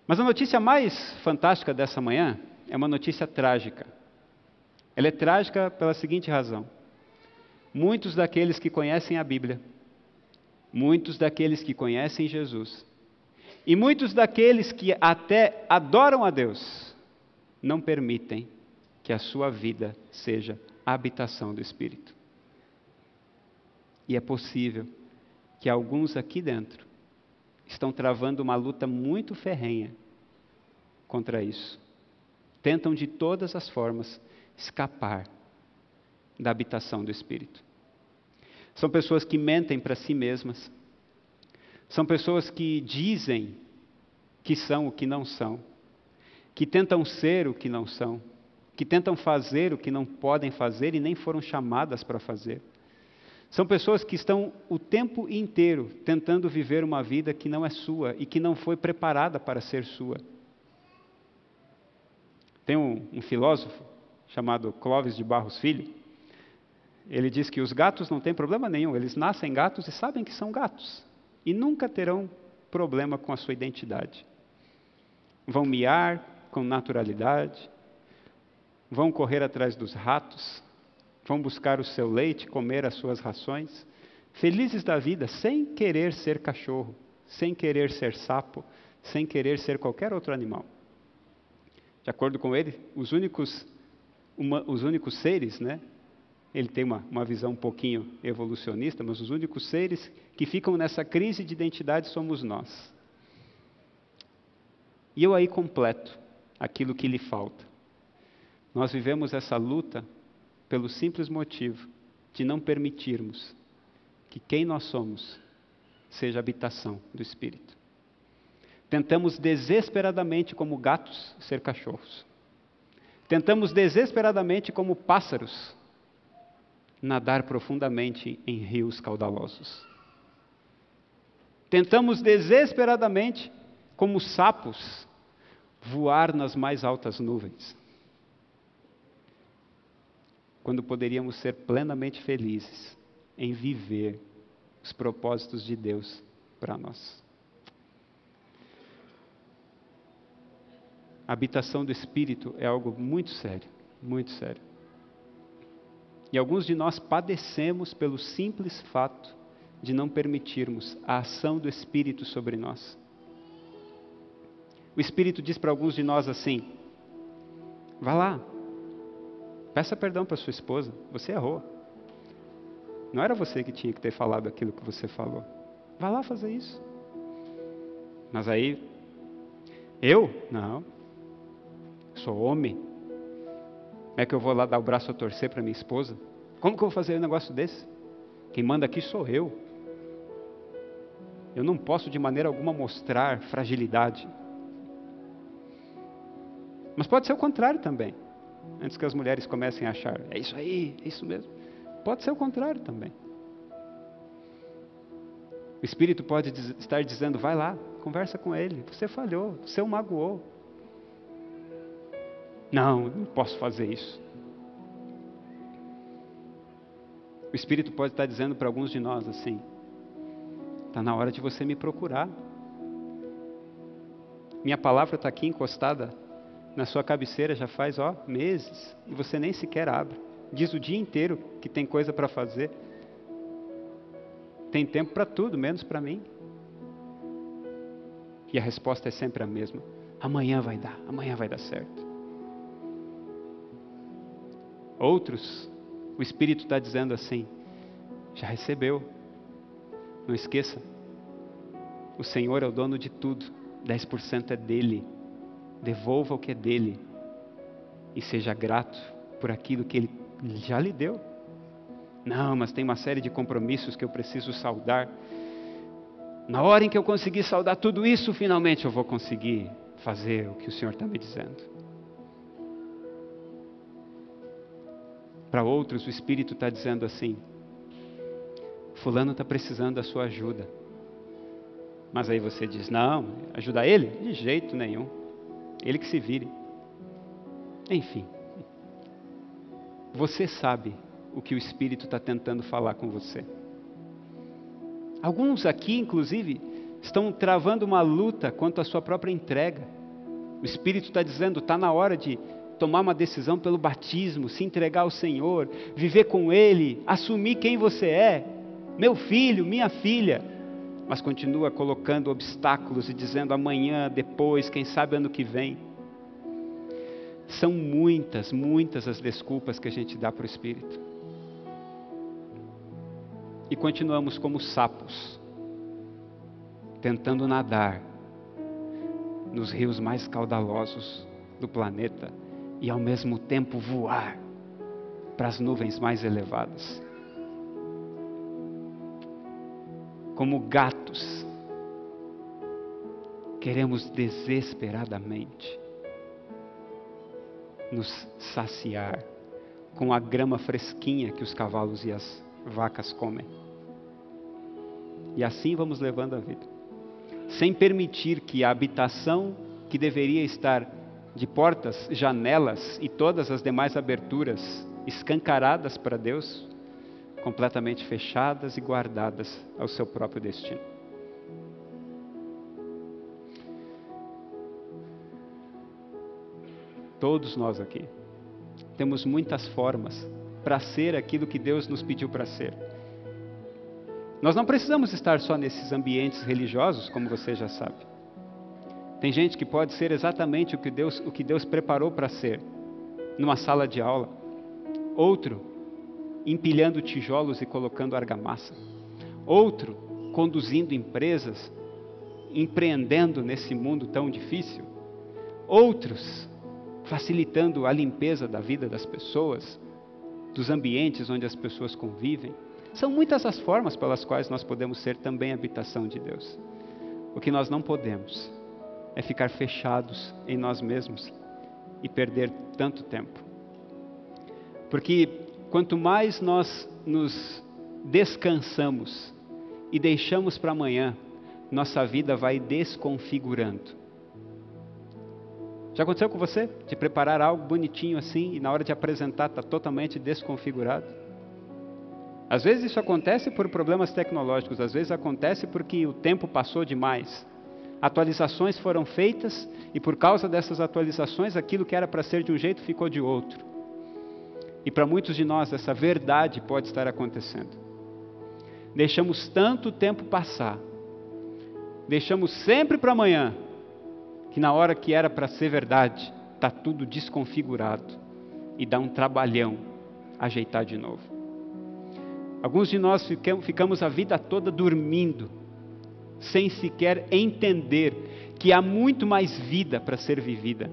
Mas a notícia mais fantástica dessa manhã é uma notícia trágica. Ela é trágica pela seguinte razão: muitos daqueles que conhecem a Bíblia, muitos daqueles que conhecem Jesus, e muitos daqueles que até adoram a Deus, não permitem que a sua vida seja a habitação do Espírito. E é possível que alguns aqui dentro estão travando uma luta muito ferrenha contra isso. Tentam de todas as formas escapar da habitação do Espírito. São pessoas que mentem para si mesmas. São pessoas que dizem que são o que não são. Que tentam ser o que não são. Que tentam fazer o que não podem fazer e nem foram chamadas para fazer. São pessoas que estão o tempo inteiro tentando viver uma vida que não é sua e que não foi preparada para ser sua. Tem um, um filósofo chamado Clóvis de Barros Filho, ele diz que os gatos não têm problema nenhum, eles nascem gatos e sabem que são gatos, e nunca terão problema com a sua identidade. Vão miar com naturalidade, vão correr atrás dos ratos, vão buscar o seu leite, comer as suas rações, felizes da vida, sem querer ser cachorro, sem querer ser sapo, sem querer ser qualquer outro animal. De acordo com ele, os únicos uma, os únicos seres, né? Ele tem uma, uma visão um pouquinho evolucionista, mas os únicos seres que ficam nessa crise de identidade somos nós. E eu aí completo aquilo que lhe falta. Nós vivemos essa luta pelo simples motivo de não permitirmos que quem nós somos seja habitação do Espírito. Tentamos desesperadamente, como gatos, ser cachorros. Tentamos desesperadamente, como pássaros, nadar profundamente em rios caudalosos. Tentamos desesperadamente, como sapos, voar nas mais altas nuvens. Quando poderíamos ser plenamente felizes em viver os propósitos de Deus para nós. A habitação do Espírito é algo muito sério, muito sério. E alguns de nós padecemos pelo simples fato de não permitirmos a ação do Espírito sobre nós. O Espírito diz para alguns de nós assim: vá lá, peça perdão para sua esposa, você errou. Não era você que tinha que ter falado aquilo que você falou. Vá lá fazer isso. Mas aí, eu? Não. Sou homem. Como é que eu vou lá dar o braço a torcer para minha esposa? Como que eu vou fazer um negócio desse? Quem manda aqui sou eu. Eu não posso de maneira alguma mostrar fragilidade. Mas pode ser o contrário também. Antes que as mulheres comecem a achar, é isso aí, é isso mesmo. Pode ser o contrário também. O Espírito pode estar dizendo: vai lá, conversa com ele. Você falhou, você o magoou. Não, não posso fazer isso. O Espírito pode estar dizendo para alguns de nós assim: está na hora de você me procurar. Minha palavra está aqui encostada na sua cabeceira já faz ó meses e você nem sequer abre. Diz o dia inteiro que tem coisa para fazer. Tem tempo para tudo, menos para mim. E a resposta é sempre a mesma: amanhã vai dar, amanhã vai dar certo. Outros, o Espírito está dizendo assim: já recebeu, não esqueça, o Senhor é o dono de tudo, 10% é dele, devolva o que é dele e seja grato por aquilo que ele já lhe deu. Não, mas tem uma série de compromissos que eu preciso saudar. Na hora em que eu conseguir saudar tudo isso, finalmente eu vou conseguir fazer o que o Senhor está me dizendo. Para outros, o Espírito está dizendo assim: Fulano está precisando da sua ajuda. Mas aí você diz: Não, ajudar ele? De jeito nenhum. Ele que se vire. Enfim. Você sabe o que o Espírito está tentando falar com você. Alguns aqui, inclusive, estão travando uma luta quanto à sua própria entrega. O Espírito está dizendo: está na hora de tomar uma decisão pelo batismo, se entregar ao Senhor, viver com Ele, assumir quem você é, meu filho, minha filha. Mas continua colocando obstáculos e dizendo amanhã, depois, quem sabe ano que vem. São muitas, muitas as desculpas que a gente dá para o Espírito. E continuamos como sapos, tentando nadar nos rios mais caudalosos do planeta e ao mesmo tempo voar para as nuvens mais elevadas. Como gatos, queremos desesperadamente nos saciar com a grama fresquinha que os cavalos e as vacas comem. E assim vamos levando a vida, sem permitir que a habitação que deveria estar de portas, janelas e todas as demais aberturas escancaradas para Deus, completamente fechadas e guardadas ao seu próprio destino. Todos nós aqui temos muitas formas para ser aquilo que Deus nos pediu para ser. Nós não precisamos estar só nesses ambientes religiosos, como você já sabe. Tem gente que pode ser exatamente o que Deus, o que Deus preparou para ser, numa sala de aula. Outro, empilhando tijolos e colocando argamassa. Outro, conduzindo empresas, empreendendo nesse mundo tão difícil. Outros, facilitando a limpeza da vida das pessoas, dos ambientes onde as pessoas convivem. São muitas as formas pelas quais nós podemos ser também habitação de Deus. O que nós não podemos é ficar fechados em nós mesmos e perder tanto tempo. Porque quanto mais nós nos descansamos e deixamos para amanhã nossa vida vai desconfigurando. Já aconteceu com você? De preparar algo bonitinho assim e na hora de apresentar está totalmente desconfigurado? Às vezes isso acontece por problemas tecnológicos, às vezes acontece porque o tempo passou demais. Atualizações foram feitas e por causa dessas atualizações aquilo que era para ser de um jeito ficou de outro. E para muitos de nós essa verdade pode estar acontecendo. Deixamos tanto tempo passar, deixamos sempre para amanhã, que na hora que era para ser verdade, está tudo desconfigurado e dá um trabalhão ajeitar de novo. Alguns de nós ficamos a vida toda dormindo, sem sequer entender que há muito mais vida para ser vivida,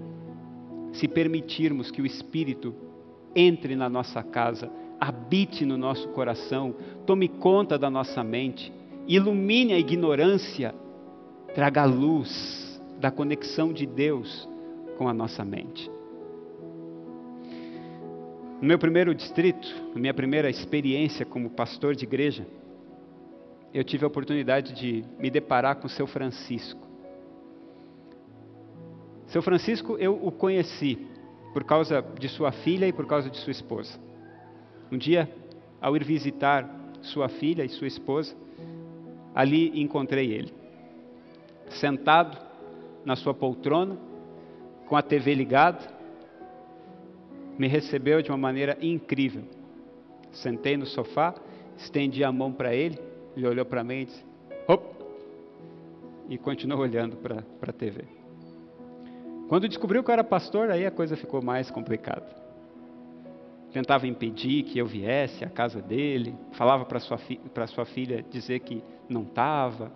se permitirmos que o Espírito entre na nossa casa, habite no nosso coração, tome conta da nossa mente, ilumine a ignorância, traga luz da conexão de Deus com a nossa mente. No meu primeiro distrito, na minha primeira experiência como pastor de igreja, eu tive a oportunidade de me deparar com o seu Francisco. Seu Francisco eu o conheci por causa de sua filha e por causa de sua esposa. Um dia, ao ir visitar sua filha e sua esposa, ali encontrei ele, sentado na sua poltrona, com a TV ligada, me recebeu de uma maneira incrível. Sentei no sofá, estendi a mão para ele, ele olhou para mim e disse: Hop! E continuou olhando para a TV. Quando descobriu que eu era pastor, aí a coisa ficou mais complicada. Tentava impedir que eu viesse à casa dele, falava para sua, sua filha dizer que não estava.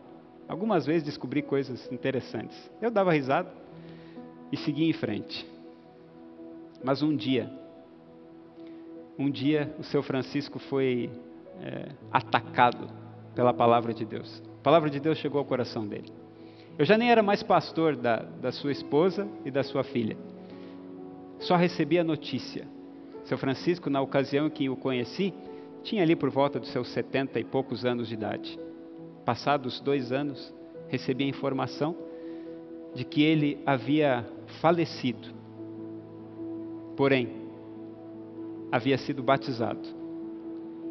Algumas vezes descobri coisas interessantes. Eu dava risada e seguia em frente. Mas um dia, um dia o seu Francisco foi é, atacado pela palavra de Deus. A palavra de Deus chegou ao coração dele. Eu já nem era mais pastor da, da sua esposa e da sua filha. Só recebi a notícia. Seu Francisco, na ocasião em que o conheci, tinha ali por volta dos seus setenta e poucos anos de idade. Passados dois anos, recebi a informação de que ele havia falecido porém, havia sido batizado.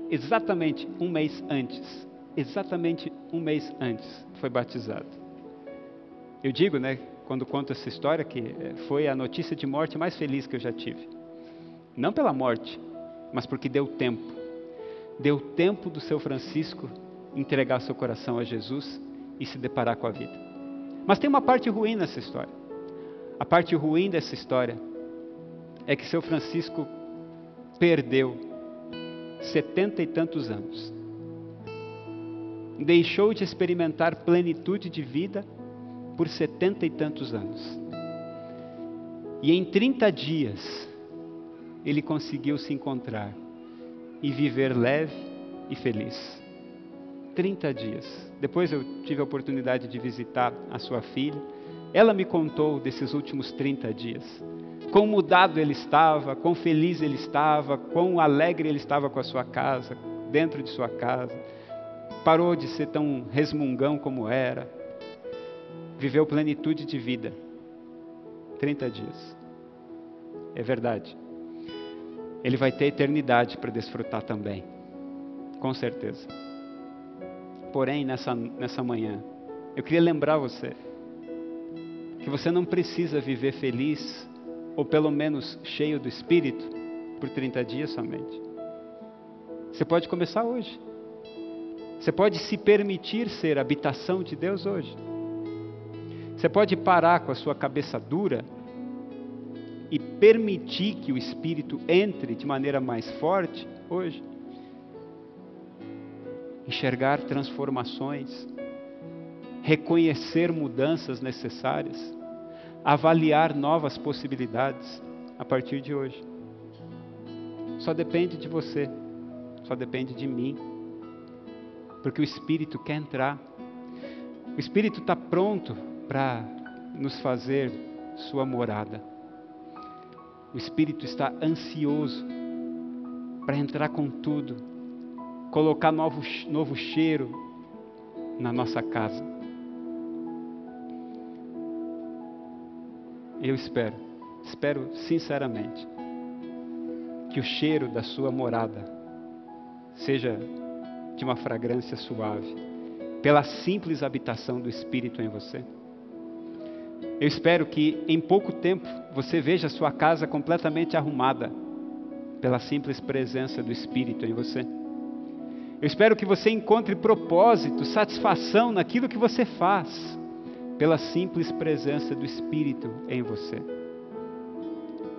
Exatamente um mês antes, exatamente um mês antes, foi batizado. Eu digo, né, quando conto essa história, que eh, foi a notícia de morte mais feliz que eu já tive. Não pela morte, mas porque deu tempo. Deu tempo do seu Francisco entregar seu coração a Jesus e se deparar com a vida. Mas tem uma parte ruim nessa história. A parte ruim dessa história é que seu Francisco perdeu setenta e tantos anos. Deixou de experimentar plenitude de vida por setenta e tantos anos. E em 30 dias, ele conseguiu se encontrar e viver leve e feliz. 30 dias. Depois eu tive a oportunidade de visitar a sua filha. Ela me contou desses últimos 30 dias quão mudado ele estava, quão feliz ele estava, quão alegre ele estava com a sua casa, dentro de sua casa. Parou de ser tão resmungão como era. Viveu plenitude de vida. 30 dias. É verdade. Ele vai ter eternidade para desfrutar também. Com certeza. Porém, nessa, nessa manhã, eu queria lembrar você que você não precisa viver feliz ou pelo menos cheio do Espírito, por 30 dias somente. Você pode começar hoje. Você pode se permitir ser habitação de Deus hoje. Você pode parar com a sua cabeça dura e permitir que o Espírito entre de maneira mais forte hoje. Enxergar transformações, reconhecer mudanças necessárias avaliar novas possibilidades a partir de hoje. Só depende de você, só depende de mim, porque o Espírito quer entrar. O Espírito está pronto para nos fazer sua morada. O Espírito está ansioso para entrar com tudo, colocar novo, novo cheiro na nossa casa. Eu espero, espero sinceramente, que o cheiro da sua morada seja de uma fragrância suave, pela simples habitação do Espírito em você. Eu espero que em pouco tempo você veja a sua casa completamente arrumada pela simples presença do Espírito em você. Eu espero que você encontre propósito, satisfação naquilo que você faz, pela simples presença do Espírito em você.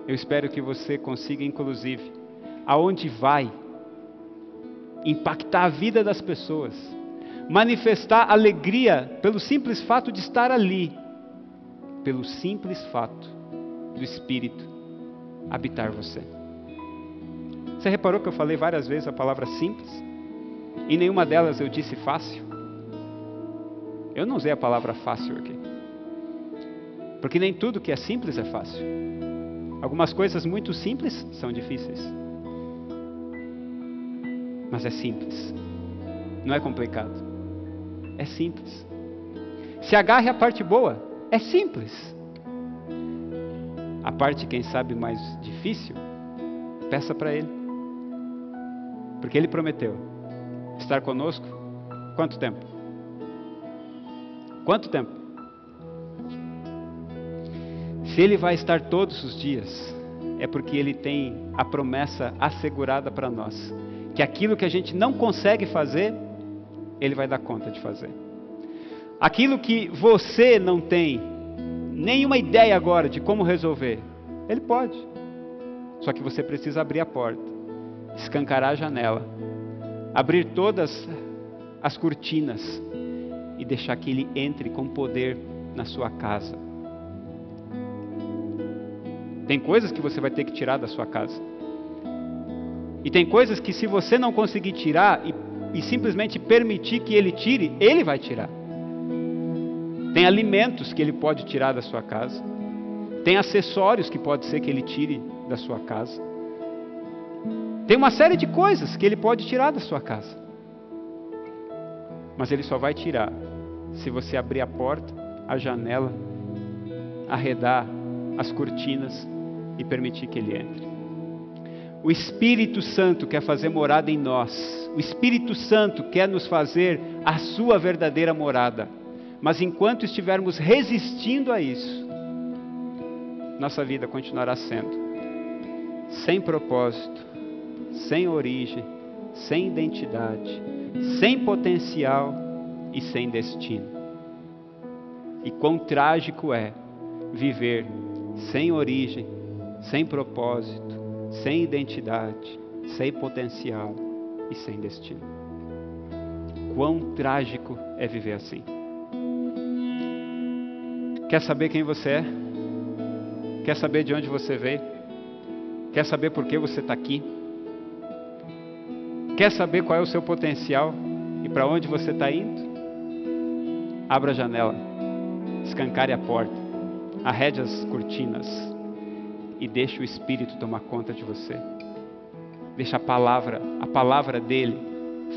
Eu espero que você consiga, inclusive, aonde vai, impactar a vida das pessoas, manifestar alegria pelo simples fato de estar ali, pelo simples fato do Espírito habitar você. Você reparou que eu falei várias vezes a palavra simples? Em nenhuma delas eu disse fácil. Eu não usei a palavra fácil aqui. Porque nem tudo que é simples é fácil. Algumas coisas muito simples são difíceis. Mas é simples. Não é complicado. É simples. Se agarre a parte boa. É simples. A parte, quem sabe, mais difícil, peça para Ele. Porque Ele prometeu estar conosco? Quanto tempo? Quanto tempo? Se Ele vai estar todos os dias, é porque Ele tem a promessa assegurada para nós, que aquilo que a gente não consegue fazer, Ele vai dar conta de fazer. Aquilo que você não tem nenhuma ideia agora de como resolver, Ele pode. Só que você precisa abrir a porta, escancarar a janela abrir todas as cortinas e deixar que Ele entre com poder na sua casa. Tem coisas que você vai ter que tirar da sua casa. E tem coisas que, se você não conseguir tirar e, e simplesmente permitir que Ele tire, Ele vai tirar. Tem alimentos que Ele pode tirar da sua casa. Tem acessórios que pode ser que Ele tire da sua casa. Tem uma série de coisas que ele pode tirar da sua casa. Mas ele só vai tirar se você abrir a porta, a janela, arredar as cortinas e permitir que ele entre. O Espírito Santo quer fazer morada em nós. O Espírito Santo quer nos fazer a sua verdadeira morada. Mas enquanto estivermos resistindo a isso, nossa vida continuará sendo sem propósito, sem origem, sem identidade, sem potencial e sem destino. E quão trágico é viver sem origem, sem propósito, sem identidade, sem potencial e sem destino. Quão trágico é viver assim. Quer saber quem você é? Quer saber de onde você veio? Quer saber por que você está aqui? Quer saber qual é o seu potencial e para onde você está indo? Abra a janela, escancare a porta, arrede as cortinas e deixe o Espírito tomar conta de você. Deixa a palavra, a palavra dele,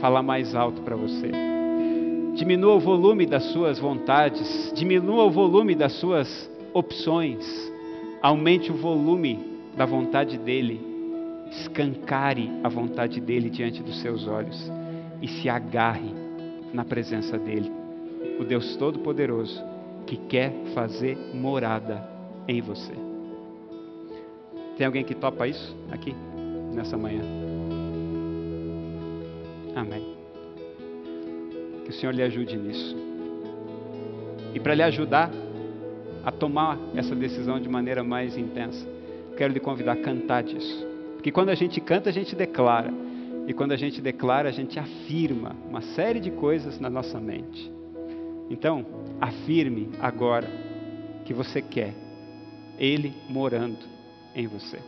falar mais alto para você. Diminua o volume das suas vontades, diminua o volume das suas opções, aumente o volume da vontade dele escancare a vontade dele diante dos seus olhos e se agarre na presença dele, o Deus Todo-Poderoso que quer fazer morada em você. Tem alguém que topa isso aqui, nessa manhã? Amém. Que o Senhor lhe ajude nisso. E para lhe ajudar a tomar essa decisão de maneira mais intensa, quero lhe convidar a cantar disso. Porque quando a gente canta, a gente declara. E quando a gente declara, a gente afirma uma série de coisas na nossa mente. Então, afirme agora que você quer Ele morando em você.